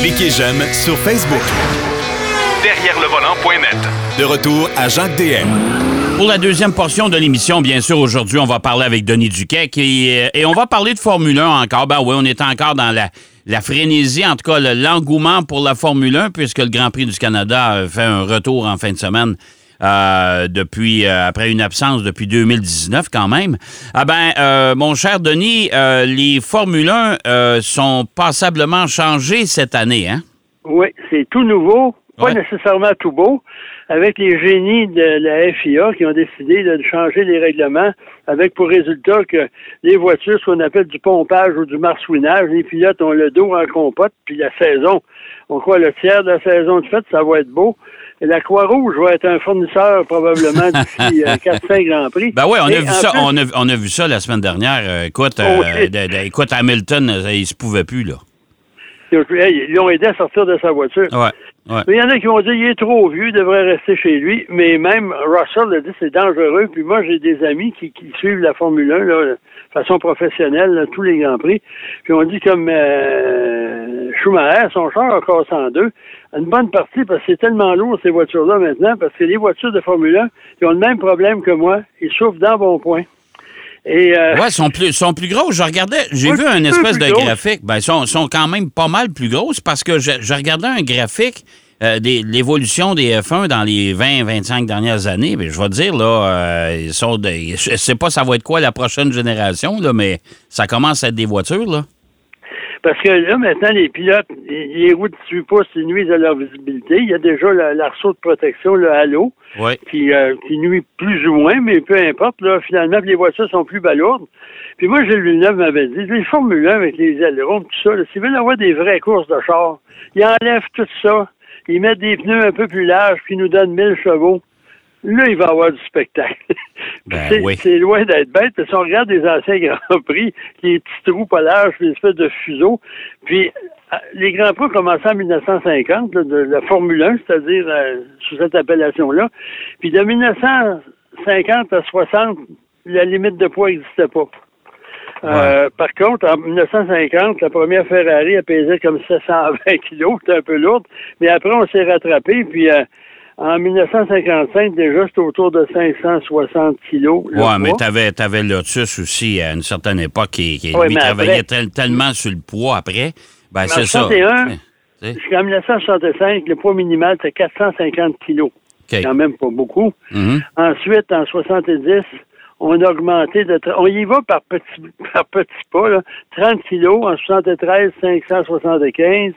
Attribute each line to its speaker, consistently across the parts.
Speaker 1: Cliquez j'aime sur Facebook.
Speaker 2: Derrière le volant.net.
Speaker 1: De retour à Jacques DM.
Speaker 3: Pour la deuxième portion de l'émission, bien sûr, aujourd'hui, on va parler avec Denis Duquet et, et, on va parler de Formule 1 encore. Ben oui, on est encore dans la, la frénésie, en tout cas l'engouement pour la Formule 1, puisque le Grand Prix du Canada fait un retour en fin de semaine. Euh, depuis euh, après une absence depuis 2019 quand même. Ah ben, euh, mon cher Denis, les Formule 1 sont passablement changés cette année, hein?
Speaker 4: Oui, c'est tout nouveau, pas nécessairement tout beau, avec les génies de la FIA qui ont décidé de changer les règlements, avec pour résultat que les voitures, ce qu'on appelle du pompage ou du marsouinage, les pilotes ont le dos en compote, puis la saison, on croit le tiers de la saison de fête, ça va être beau. La Croix-Rouge va être un fournisseur probablement d'ici 4-5 Grands Prix.
Speaker 3: Ben oui, on a, vu ça, on, a, on a vu ça la semaine dernière. écoute, écoute, Hamilton, il se pouvait plus, là.
Speaker 4: Ils l'ont aidé à sortir de sa voiture.
Speaker 3: Ouais. Ouais.
Speaker 4: Mais il y en a qui vont dire il est trop vieux, il devrait rester chez lui. Mais même Russell a dit c'est dangereux. Puis moi, j'ai des amis qui, qui, suivent la Formule 1 là, de façon professionnelle, là, tous les Grands Prix. Puis on dit comme euh, Schumacher, son char a cassé en deux. Une bonne partie, parce que c'est tellement lourd ces voitures-là maintenant, parce que les voitures de Formule 1, ils ont le même problème que moi. Ils souffrent dans bon point. Et euh,
Speaker 3: ouais, sont plus sont plus grosses. Je regardais, j'ai vu un espèce de graphique. Ben, ils sont, sont quand même pas mal plus grosses parce que je, je regardais un graphique euh, de l'évolution des F1 dans les 20-25 dernières années. Mais je vais te dire, là, euh, ils sont de, je sais pas ça va être quoi la prochaine génération, là, mais ça commence à être des voitures, là.
Speaker 4: Parce que là, maintenant, les pilotes, les roues de 18 pouces, ils nuisent à leur visibilité. Il y a déjà l'arceau de protection, le halo,
Speaker 3: ouais.
Speaker 4: qui, euh, qui nuit plus ou moins, mais peu importe. Là, finalement, les voitures sont plus balourdes. Puis moi, Gilles Villeneuve m'avait dit, les Formule 1 avec les ailerons, tout ça, s'ils veulent avoir des vraies courses de char, ils enlèvent tout ça, ils mettent des pneus un peu plus larges, puis ils nous donnent 1000 chevaux. Là, il va y avoir du spectacle.
Speaker 3: Ben,
Speaker 4: c'est,
Speaker 3: oui.
Speaker 4: loin d'être bête, parce qu'on regarde des anciens Grands Prix, les petits trous pas larges, puis une espèce de fuseau. Puis, les Grands Prix ont commencé en 1950, là, de la Formule 1, c'est-à-dire euh, sous cette appellation-là. Puis de 1950 à 60, la limite de poids n'existait pas. Euh, par contre, en 1950, la première Ferrari a pesé comme 720 kilos, c'était un peu lourde, mais après on s'est rattrapé, puis euh, en 1955, déjà, c'était autour de 560 kilos.
Speaker 3: Oui, mais t'avais, avais Lotus aussi à une certaine époque qui, qui
Speaker 4: Ouais,
Speaker 3: lui
Speaker 4: mais
Speaker 3: travaillait tel- tellement sur le poids après. Ben,
Speaker 4: en
Speaker 3: c'est ça.
Speaker 4: 61,
Speaker 3: Tu sais.
Speaker 4: Jusqu'en 1965, le poids minimal, c'était 450 kilos.
Speaker 3: OK.
Speaker 4: Quand même pas beaucoup.
Speaker 3: Mhm.
Speaker 4: Ensuite, en 70, on a augmenté de... On y va par petits, par petits pas, là. 30 kilos. En 73, 575.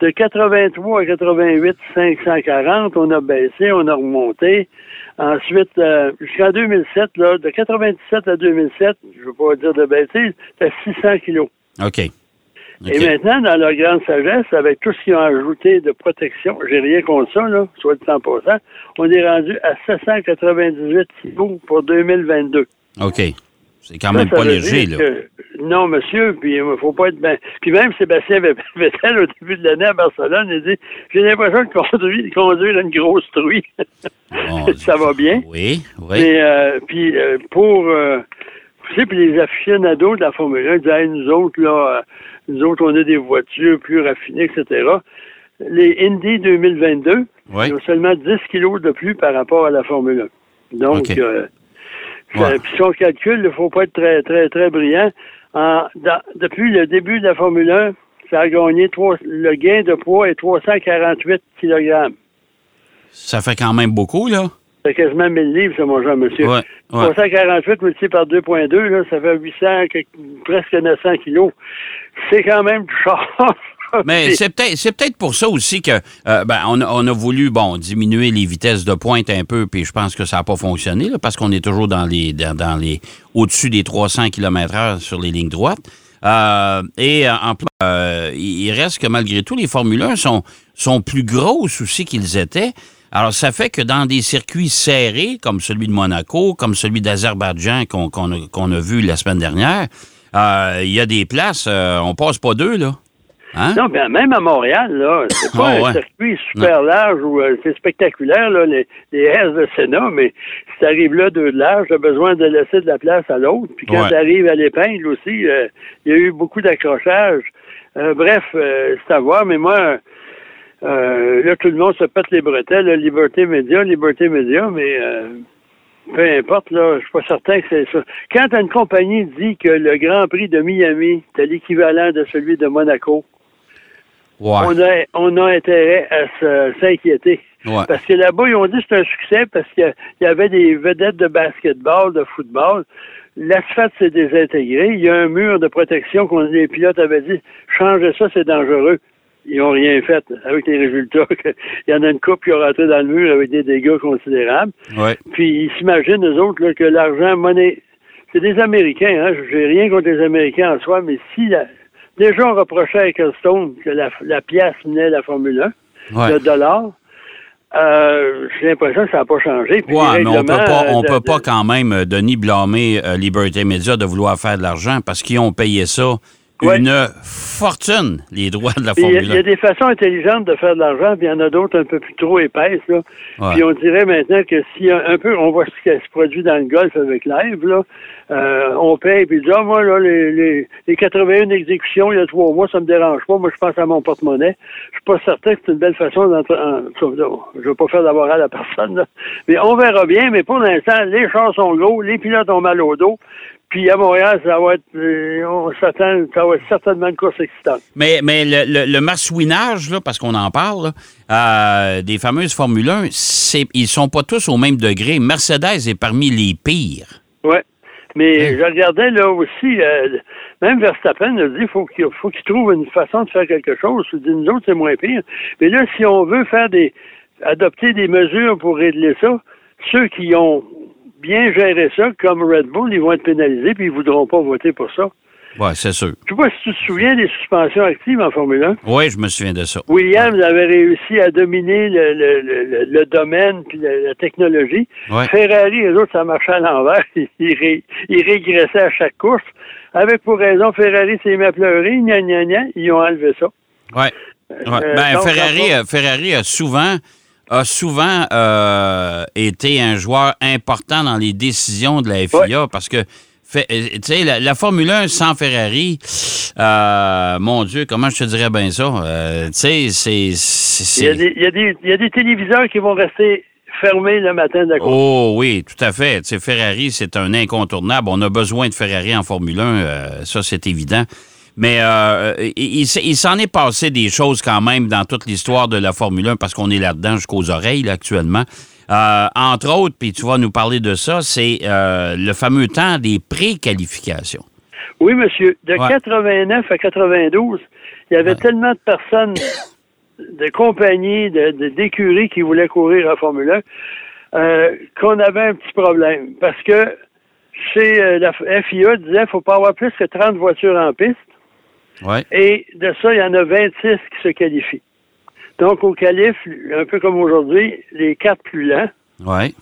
Speaker 4: De 83 à 88, 540. On a baissé, on a remonté. Ensuite, euh, jusqu'en 2007, là, de 97 à 2007, je ne veux pas dire de baisser, c'était 600 kilos.
Speaker 3: OK. OK.
Speaker 4: Et maintenant, dans leur grande sagesse, avec tout ce qu'ils ont ajouté de protection, j'ai rien contre ça, là, soit dit en passant, on est rendu à 798 kilos pour 2022.
Speaker 3: OK. C'est quand même
Speaker 4: ça
Speaker 3: pas léger, là.
Speaker 4: que- non, monsieur, puis il faut pas être ben. Puis même Sébastien Vettel, au début de l'année à Barcelone, il dit J'ai l'impression de conduire, de conduire une grosse truie.
Speaker 3: Bon,
Speaker 4: ça va bien.
Speaker 3: Oui, oui.
Speaker 4: Mais euh, puis euh, pour euh, tu sais, puis les aficionados de la Formule 1 disaient Hey, nous autres, là, euh, nous autres, on a des voitures plus raffinées, etc. Les Indy 2022,
Speaker 3: Oui.
Speaker 4: ils ont seulement 10 kilos de plus par rapport à la Formule 1. Donc, euh,
Speaker 3: Ouais.
Speaker 4: si on calcule, il ne faut pas être très, très, très brillant. En- dans- depuis le début de la Formule 1, ça a gagné le gain de poids est 348 kg.
Speaker 3: Ça fait quand même beaucoup, là.
Speaker 4: C'est quasiment 1000 livres, ça, mon jean monsieur.
Speaker 3: Ouais, ouais.
Speaker 4: 348 multiplié par 2,2, là, ça fait 800, quelque- presque 900 kilos. C'est quand même du char.
Speaker 3: Mais c'est peut-être c'est peut-être pour ça aussi que euh, ben, on, a, on a voulu bon diminuer les vitesses de pointe un peu, puis je pense que ça n'a pas fonctionné là, parce qu'on est toujours dans les dans, dans les au-dessus des 300 km/h sur les lignes droites. Euh, et euh, en plus, euh, il reste que malgré tout, les Formule 1 sont, sont plus grosses aussi qu'ils étaient. Alors, ça fait que dans des circuits serrés, comme celui de Monaco, comme celui d'Azerbaïdjan qu'on qu'on a, qu'on a vu la semaine dernière, euh, il y a des places, on passe pas deux, là. Hein?
Speaker 4: Non, ben, même à Montréal, là, c'est pas
Speaker 3: Ah,
Speaker 4: un
Speaker 3: ouais.
Speaker 4: circuit super large où euh, c'est spectaculaire, là, les, les S de Sénat, mais si tu arrives là de large, tu as besoin de laisser de la place à l'autre. Puis quand
Speaker 3: Ouais.
Speaker 4: tu arrives à l'épingle aussi, euh, il y a eu beaucoup d'accrochages. Euh, bref, euh, c'est à voir, mais moi, euh, là, tout le monde se pète les bretelles, là, Liberté Média, Liberté Média, mais peu importe, là, je suis pas certain que c'est ça. Quand une compagnie dit que le Grand Prix de Miami est l'équivalent de celui de Monaco,
Speaker 3: Ouais.
Speaker 4: on, a, on a intérêt à s'inquiéter.
Speaker 3: Ouais.
Speaker 4: Parce que là-bas, ils ont dit que c'est un succès parce qu'il y avait des vedettes de basketball, de football. L'asphalte s'est désintégré. Il y a un mur de protection qu'on les pilotes avaient dit changez ça, c'est dangereux. Ils n'ont rien fait avec les résultats. Il y en a une coupe qui est rentrée dans le mur avec des dégâts considérables.
Speaker 3: Ouais.
Speaker 4: Puis ils s'imaginent, eux autres, là, que l'argent, monnaie. C'est des Américains, hein. J'ai rien contre les Américains en soi, mais si la- déjà on reprochait à Ecclestone que la, la pièce venait de la Formule 1,
Speaker 3: Ouais.
Speaker 4: le dollar, euh, j'ai l'impression que ça n'a pas changé. Les
Speaker 3: mais on peut pas, on
Speaker 4: euh, de-
Speaker 3: peut pas quand même, euh, Denis, blâmer euh, Liberté Média de vouloir faire de l'argent parce qu'ils ont payé ça Une fortune, les droits de la
Speaker 4: Puis Il y, a-
Speaker 3: Formule
Speaker 4: il y a
Speaker 3: 1.
Speaker 4: des façons intelligentes de faire de l'argent, puis il y en a d'autres un peu plus trop épaisses. Là.
Speaker 3: Ouais.
Speaker 4: Puis on dirait maintenant que si un, un peu, on voit ce qui se produit dans le golf avec live, là, euh, on paye, puis dit, ah, moi, là, les, les, les 81 exécutions il y a trois mois, ça me dérange pas. Moi, je pense à mon porte-monnaie. Je suis pas certain que c'est une belle façon d'entrer. Je veux pas faire d'avoir à la personne, là. Mais on verra bien, mais pour l'instant, les chars sont gros, les pilotes ont mal au dos. Puis à Montréal, ça va être, euh, on s'attend, ça va être certainement une course excitante.
Speaker 3: Mais, mais le, le, le marsouinage, là, parce qu'on en parle, là, euh, des fameuses Formule 1, c'est, ils sont pas tous au même degré. Mercedes est parmi les pires.
Speaker 4: Oui. Mais
Speaker 3: Hein?
Speaker 4: je regardais là aussi, euh, même Verstappen a dit faut qu'il faut qu'il trouve une façon de faire quelque chose. Je dis, nous autres, c'est moins pire. Mais là, si on veut faire des adopter des mesures pour régler ça, ceux qui ont bien géré ça, comme Red Bull, ils vont être pénalisés puis ils voudront pas voter pour ça.
Speaker 3: Oui, c'est sûr.
Speaker 4: Je sais pas si tu te souviens des suspensions actives en Formule 1.
Speaker 3: Oui, je me souviens de ça.
Speaker 4: Williams avait réussi à dominer le, le, le, le domaine puis la, la technologie.
Speaker 3: Ouais.
Speaker 4: Ferrari, les autres, ça marchait à l'envers. Ils, ils régressaient à chaque course. Avec pour raison, Ferrari s'est mis à pleurer, gna gna gna, ils ont enlevé ça.
Speaker 3: Ouais. Ouais.
Speaker 4: Euh,
Speaker 3: ben, Ferrari, Ferrari a souvent, a souvent euh, été un joueur important dans les décisions de la FIA parce que, fait- euh, tu sais, la, la Formule 1 sans Ferrari, euh, mon Dieu, comment je te dirais bien ça? Euh, tu sais, c'est. c'est-
Speaker 4: Il y, a des, il, y a des, il y a des téléviseurs qui vont rester fermés le matin de la course.
Speaker 3: Oh oui, tout à fait. Tu sais, Ferrari, c'est un incontournable. On a besoin de Ferrari en Formule 1, euh, ça c'est évident. Mais euh, il, il s'en est passé des choses quand même dans toute l'histoire de la Formule 1 parce qu'on est là-dedans jusqu'aux oreilles là, actuellement. Euh, entre autres, puis tu vas nous parler de ça, c'est euh, le fameux temps des pré-qualifications.
Speaker 4: Oui, monsieur. De
Speaker 3: Ouais.
Speaker 4: 89 à 92, il y avait
Speaker 3: Ouais.
Speaker 4: tellement de personnes, de compagnies, de, de- d'écuries qui voulaient courir en Formule 1, euh, qu'on avait un petit problème. Parce que chez euh, la FIA disait qu'il faut pas avoir plus que 30 voitures en piste.
Speaker 3: Ouais.
Speaker 4: Et de ça, il y en a 26 qui se qualifient. Donc, au qualif, un peu comme aujourd'hui, les quatre plus lents
Speaker 3: Ouais.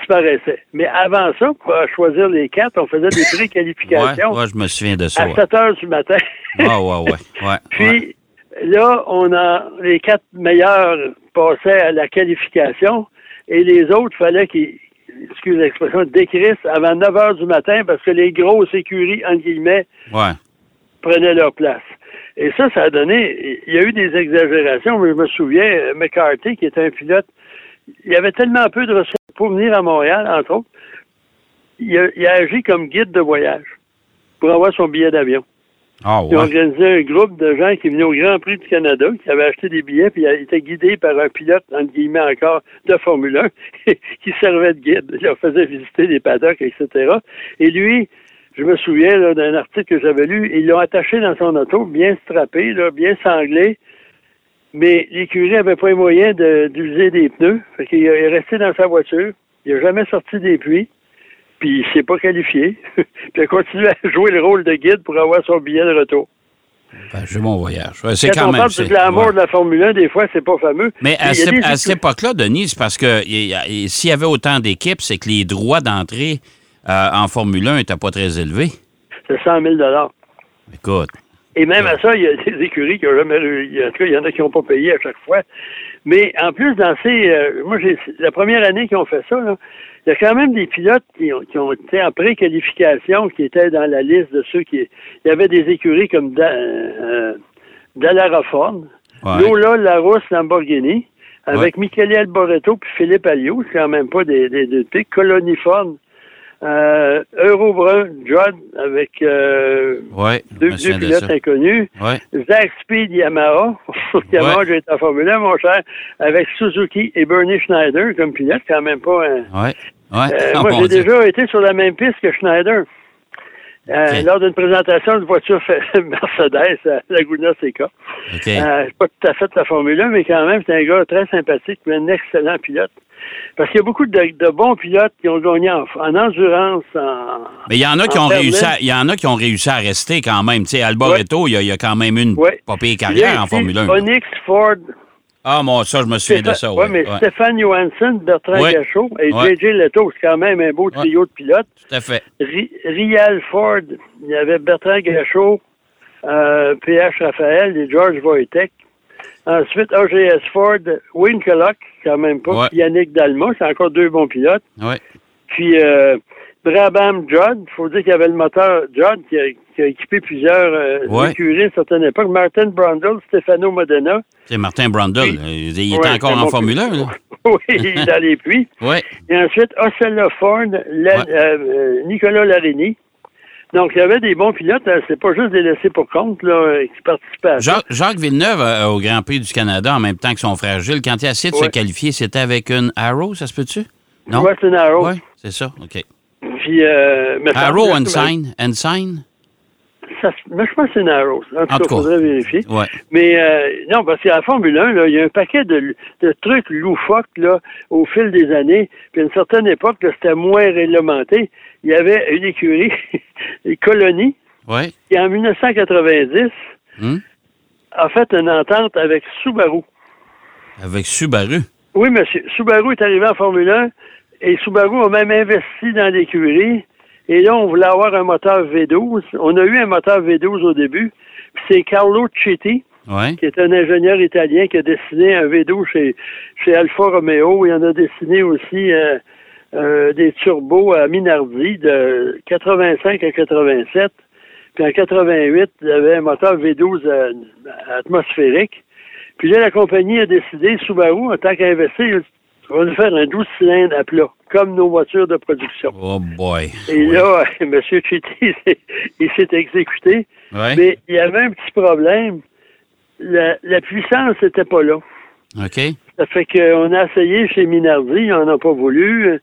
Speaker 4: disparaissaient. Mais avant ça, pour choisir les quatre, on faisait des pré-qualifications
Speaker 3: ouais, je me souviens de ça.
Speaker 4: à
Speaker 3: Ouais,
Speaker 4: 7 heures du matin.
Speaker 3: ouais, ouais. ouais, ouais.
Speaker 4: Puis là, on a les quatre meilleurs passaient à la qualification et les autres fallait qu'ils, excuse l'expression, décrissent avant 9 heures du matin parce que les grosses écuries, entre guillemets,
Speaker 3: ouais.
Speaker 4: Prenaient leur place. Et ça, ça a donné, il y a eu des exagérations, mais je me souviens, euh, McCarthy, qui était un pilote, il y avait tellement peu de ressources pour venir à Montréal, entre autres, il a, il a agi comme guide de voyage pour avoir son billet d'avion.
Speaker 3: Ah,
Speaker 4: Ils
Speaker 3: ouais.
Speaker 4: organisé un groupe de gens qui venaient au Grand Prix du Canada, qui avaient acheté des billets, puis ils étaient guidés par un pilote, entre guillemets encore, de Formule 1, qui servait de guide. Il leur faisait visiter des paddocks, etc. Et lui, je me souviens d'un article que j'avais lu, ils l'ont attaché dans son auto, bien strappé, là, bien sanglé, mais l'écurie n'avait pas les moyens de- d'user des pneus. Fait qu'il est resté dans sa voiture. Il n'a jamais sorti des puits. Puis il s'est pas qualifié. puis il a continué à jouer le rôle de guide pour avoir son billet de retour.
Speaker 3: Ben, j'ai mon voyage. C'est
Speaker 4: Quand,
Speaker 3: quand
Speaker 4: on
Speaker 3: même.
Speaker 4: parle
Speaker 3: c'est-
Speaker 4: du glamour
Speaker 3: ouais.
Speaker 4: de la Formule 1, des fois, c'est pas fameux.
Speaker 3: Mais à, cette-
Speaker 4: écuries-
Speaker 3: époque-là, Denis, c'est parce que s'il y avait autant d'équipes, c'est que les droits d'entrée euh, en Formule 1 n'étaient pas très élevés.
Speaker 4: C'est 100 000
Speaker 3: Écoute.
Speaker 4: Et même à ça, il y a des écuries qui n'ont jamais. En tout cas, il y en a qui n'ont pas payé à chaque fois. Mais en plus, dans ces. euh, moi, j'ai la première année qu'ils ont fait ça, là, il y a quand même des pilotes qui ont, qui ont été en pré-qualification, qui étaient dans la liste de ceux qui. Il y avait des écuries comme Da- euh,
Speaker 3: Ouais.
Speaker 4: Lola Larousse Lamborghini, avec Michele Alboreto puis Philippe Alliot, c'est quand même pas des, des, des Ford, euh, Eurobrun Judd avec euh,
Speaker 3: Ouais,
Speaker 4: deux, deux
Speaker 3: de
Speaker 4: pilotes inconnus.
Speaker 3: Ouais.
Speaker 4: Zach Speed Yamaha. Yamaha,
Speaker 3: Ouais.
Speaker 4: j'ai été en Formule 1, mon cher, avec Suzuki et Bernie Schneider comme pilote, quand même pas un.
Speaker 3: Ouais. Ouais.
Speaker 4: Euh,
Speaker 3: Oh,
Speaker 4: moi, j'ai déjà été sur la même piste que Schneider. Euh. Lors d'une présentation de voiture Mercedes à Laguna Seca.
Speaker 3: OK.
Speaker 4: Euh, c'est pas tout à fait la Formule 1, mais quand même, c'est un gars très sympathique, mais un excellent pilote. Parce qu'il y a beaucoup de, de bons pilotes qui ont gagné en, en endurance, en,
Speaker 3: Mais il y en a qui
Speaker 4: en
Speaker 3: ont réussi il y en a qui ont réussi à rester quand même. Tu sais, Alboreto, il y a- il y, a quand même une
Speaker 4: Ouais.
Speaker 3: pas pire carrière en Formule 1.
Speaker 4: Onyx, Ford,
Speaker 3: Ah, moi, ça, je me souviens de ça.
Speaker 4: ouais,
Speaker 3: Ouais,
Speaker 4: mais
Speaker 3: ouais.
Speaker 4: Stéphane Johansson, Bertrand
Speaker 3: Ouais.
Speaker 4: Gachot et. J.J. Leto, c'est quand même un beau trio de pilotes.
Speaker 3: Tout à fait.
Speaker 4: Ri- Rial Ford, il y avait Bertrand Gachot, euh, PH Raphaël et George Wojtek. Ensuite, AGS Ford, Wayne Collock, quand même pas, Yannick Dalma, c'est encore deux bons pilotes.
Speaker 3: Ouais.
Speaker 4: Puis euh, Brabham Judd, il faut dire qu'il y avait le moteur Judd qui a, qui a équipé plusieurs euh,
Speaker 3: Ouais.
Speaker 4: écuries à une certaine époque. Martin Brundle, Stefano Modena.
Speaker 3: C'est Martin Brundle.
Speaker 4: Oui.
Speaker 3: Euh, Il,
Speaker 4: Ouais,
Speaker 3: était
Speaker 4: c'est
Speaker 3: encore en Formule 1.
Speaker 4: pilote.
Speaker 3: Là.
Speaker 4: oui, il est dans les puits.
Speaker 3: Ouais.
Speaker 4: Et ensuite, Ocella Ford, la- euh, euh, Nicolas Larini. Donc, il y avait des bons pilotes. hein. C'est pas juste des laissés pour compte là, qui participaient à ça.
Speaker 3: Jacques, Jacques Villeneuve, euh, au Grand Prix du Canada, en même temps que son frère Gilles, quand il a essayé de se qualifier, c'était avec une Arrow, ça se peut-tu? Non?
Speaker 4: Western Arrow.
Speaker 3: Ouais, c'est ça. OK.
Speaker 4: Puis, euh,
Speaker 3: Arrow, Ensign. Ensign?
Speaker 4: Ça- mais je pense que c'est une Arrow. En tout
Speaker 3: En
Speaker 4: cas, il faudrait vérifier.
Speaker 3: Ouais.
Speaker 4: Mais euh, non, parce qu'à la Formule 1, là, il y a un paquet de, de trucs loufoques là, au fil des années. Puis à une certaine époque, c'était moins réglementé. Il y avait une écurie, les colonies,
Speaker 3: Ouais.
Speaker 4: qui en 1990
Speaker 3: Hum?
Speaker 4: a fait une entente avec Subaru.
Speaker 3: Avec Subaru?
Speaker 4: Oui, monsieur. Subaru est arrivé en Formule 1 et Subaru a même investi dans l'écurie. Et là, on voulait avoir un moteur V12. On a eu un moteur V12 au début. Puis c'est Carlo Citti,
Speaker 3: Ouais.
Speaker 4: qui est un ingénieur italien qui a dessiné un V12 chez, chez Alfa Romeo. Il en a dessiné aussi euh, euh, des turbos à Minardi de 85 à 87. Puis en 88, il y avait un moteur V12 euh, atmosphérique. Puis là, la compagnie a décidé, Subaru, en tant qu'investir, on va nous faire un 12 cylindres à plat, comme nos voitures de production.
Speaker 3: Oh boy.
Speaker 4: Et là, M. Chitti, il s'est exécuté. Mais il y avait un petit problème. La, la puissance n'était pas là.
Speaker 3: OK.
Speaker 4: Ça fait qu'on a essayé chez Minardi, ils n'en ont pas voulu.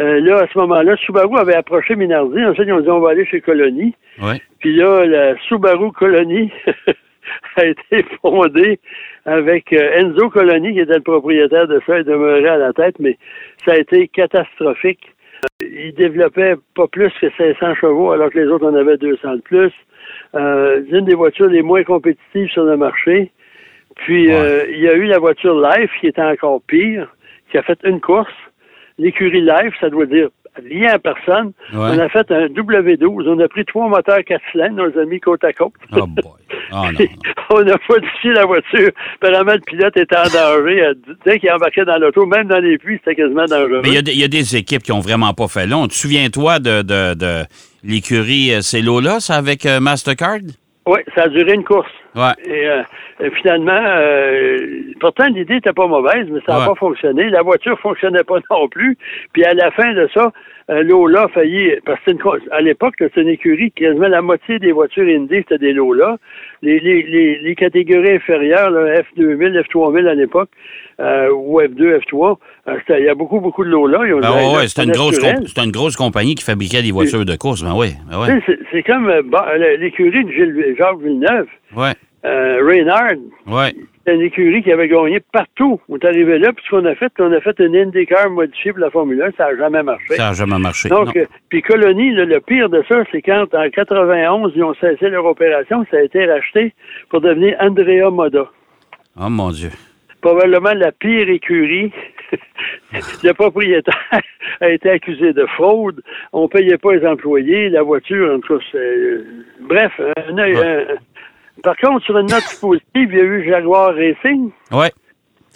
Speaker 4: Euh, là, à ce moment-là, Subaru avait approché Minardi. Ensuite, ils ont dit on va aller chez Colony.
Speaker 3: Ouais.
Speaker 4: Puis là, la Subaru Colony a été fondée avec euh, Enzo Colony, qui était le propriétaire de ça, et demeurait à la tête, mais ça a été catastrophique. Euh, Il développait pas plus que 500 chevaux, alors que les autres en avaient 200 de plus. Euh, une des voitures les moins compétitives sur le marché. Puis,
Speaker 3: Ouais.
Speaker 4: euh, il y a eu la voiture Life, qui était encore pire, qui a fait une course. L'écurie Life, ça doit dire rien à personne.
Speaker 3: Ouais.
Speaker 4: On a fait un W12. On a pris trois moteurs 4 cylindres, on les a mis côte à côte.
Speaker 3: Oh boy. Oh non.
Speaker 4: On a modifié la voiture. Apparemment, le pilote était en danger. Euh, Dès qu'il embarquait dans l'auto, même dans les puits, c'était quasiment dangereux.
Speaker 3: Mais il y, a des- il y a des équipes qui ont vraiment pas fait long. Tu souviens-toi de, de, de l'écurie euh, C'est ça, avec euh, Mastercard?
Speaker 4: Oui, ça a duré une course.
Speaker 3: Ouais.
Speaker 4: Et, euh, et finalement, euh, pourtant l'idée n'était pas mauvaise, mais ça n'a
Speaker 3: Ouais.
Speaker 4: pas fonctionné. La voiture fonctionnait pas non plus. Puis à la fin de ça, euh, Lola a failli, parce que c'est une à l'époque, c'était une écurie, quasiment la moitié des voitures Indy, c'était des Lola. Les, les, les, les catégories inférieures, là, F2000, F3000 à l'époque, euh, ou F2, F3, euh, il y a beaucoup, beaucoup de ont
Speaker 3: Ben ouais, c'était une, grosse c'était une grosse compagnie qui fabriquait des voitures de course. Ben oui, ben ouais.
Speaker 4: C'est comme euh, la- l'écurie de Gilles- Jacques Villeneuve,
Speaker 3: Ouais,
Speaker 4: euh, Reynard,
Speaker 3: ouais.
Speaker 4: Une écurie qui avait gagné partout. On est arrivé là, puis ce qu'on a fait, on a fait une IndyCar modifiée pour la Formule 1, ça n'a jamais marché.
Speaker 3: Ça n'a jamais marché.
Speaker 4: Donc, euh, puis Colony, le pire de ça, c'est quand en 91, ils ont cessé leur opération, ça a été racheté pour devenir Andrea Moda.
Speaker 3: Oh mon Dieu.
Speaker 4: Probablement la pire écurie. le propriétaire a été accusé de fraude. On payait pas les employés. La voiture, en tout cas, c'est... Bref, un œil-
Speaker 3: Ouais.
Speaker 4: Par contre, sur une note positive, il y a eu Jaguar Racing.
Speaker 3: Ouais.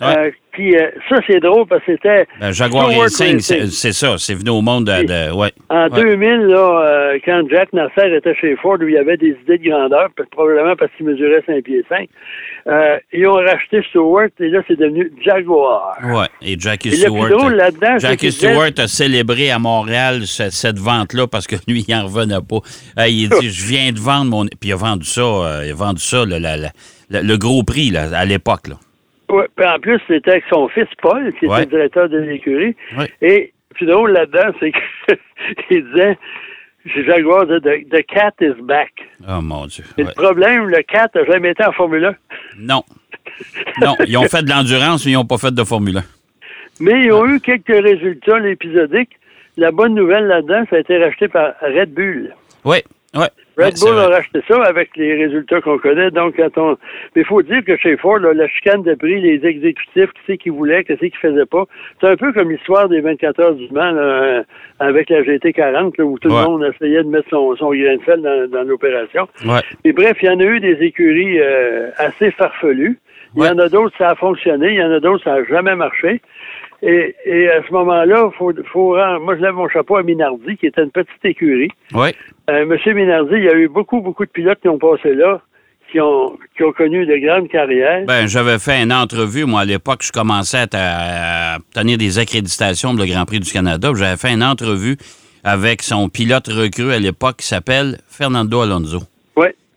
Speaker 3: Ouais.
Speaker 4: Euh, puis euh, ça, c'est drôle parce que c'était
Speaker 3: Ben, Jaguar Racing, c'est ça. C'est venu au monde de. de- ouais.
Speaker 4: En
Speaker 3: Ouais.
Speaker 4: 2000, là, euh, quand Jack Nasser était chez Ford, où il y avait des idées de grandeur, probablement parce qu'il mesurait 5 pieds 5, euh, ils ont racheté Stewart et là, c'est devenu Jaguar.
Speaker 3: Ouais. Et Jackie
Speaker 4: Et le
Speaker 3: Stewart.
Speaker 4: drôle c'est
Speaker 3: Jackie Stewart a célébré à Montréal ce- cette vente-là parce que lui, il n'en revenait pas. Il dit Je viens de vendre mon. Puis il a vendu ça, il a vendu ça, le, la- le- le gros prix là, à l'époque.
Speaker 4: Ouais, puis en plus, c'était avec son fils Paul, qui était
Speaker 3: Ouais.
Speaker 4: directeur de l'écurie.
Speaker 3: Ouais.
Speaker 4: Et plus drôle là-dedans, c'est qu'il disait Jaguar, the, the- cat is back.
Speaker 3: Oh mon Dieu.
Speaker 4: Et le problème, le cat n'a jamais été en Formule 1.
Speaker 3: Non. Non, ils ont fait de l'endurance, mais ils n'ont pas fait de Formule 1.
Speaker 4: Mais ils ont eu quelques résultats épisodiques. La bonne nouvelle là-dedans, ça a été racheté par Red Bull.
Speaker 3: Oui, oui.
Speaker 4: Red Bull a racheté ça avec les résultats qu'on connaît. Donc, quand on... Mais il faut dire que chez Ford, là, la chicane de prix, les exécutifs, qui c'est qui voulait, qui c'est qui faisait pas, c'est un peu comme l'histoire des 24 heures du Mans là, euh, avec la GT40, là, où tout
Speaker 3: Ouais.
Speaker 4: le monde essayait de mettre son, son grain de sel dans, dans l'opération.
Speaker 3: Ouais.
Speaker 4: Et bref, il y en a eu des écuries euh, assez farfelues. Il
Speaker 3: Ouais.
Speaker 4: y en a d'autres, ça a fonctionné. Il y en a d'autres, ça n'a jamais marché. Et, et à ce moment-là, faut, faut rendre- moi, je lève mon chapeau à Minardi, qui était une petite écurie.
Speaker 3: Oui.
Speaker 4: Euh, Monsieur Minardi, il y a eu beaucoup, beaucoup de pilotes qui ont passé là, qui ont, qui ont connu de grandes carrières.
Speaker 3: Ben, j'avais fait une entrevue, moi, à l'époque, je commençais à, à obtenir des accréditations pour le Grand Prix du Canada. J'avais fait une entrevue avec son pilote recru à l'époque qui s'appelle Fernando Alonso,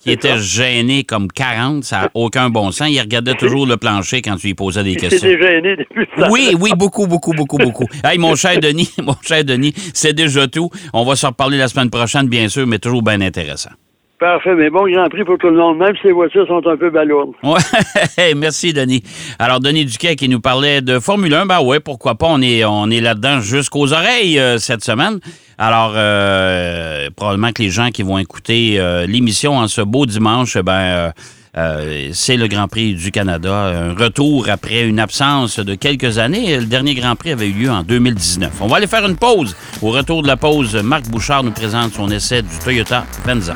Speaker 3: qui était
Speaker 4: ça.
Speaker 3: gêné comme 40, ça n'a aucun bon sens. Il regardait toujours le plancher quand tu lui posais des
Speaker 4: Il
Speaker 3: questions.
Speaker 4: s'était gêné depuis ça.
Speaker 3: Oui, oui, beaucoup, beaucoup, beaucoup, beaucoup. Hey, mon cher Denis, mon cher Denis, c'est déjà tout. On va se reparler la semaine prochaine, bien sûr, mais toujours bien intéressant.
Speaker 4: Parfait, mais bon Grand Prix pour tout le monde, même si voitures sont un peu balourdes.
Speaker 3: Ouais, merci Denis. Alors Denis Duquet qui nous parlait de Formule 1, ben ouais, pourquoi pas, on est on est là-dedans jusqu'aux oreilles euh, cette semaine. Alors euh, probablement que les gens qui vont écouter euh, l'émission en ce beau dimanche, ben euh, euh, c'est le Grand Prix du Canada, un retour après une absence de quelques années. Le dernier Grand Prix avait eu lieu en 2019. On va aller faire une pause. Au retour de la pause, Marc Bouchard nous présente son essai du Toyota Venza.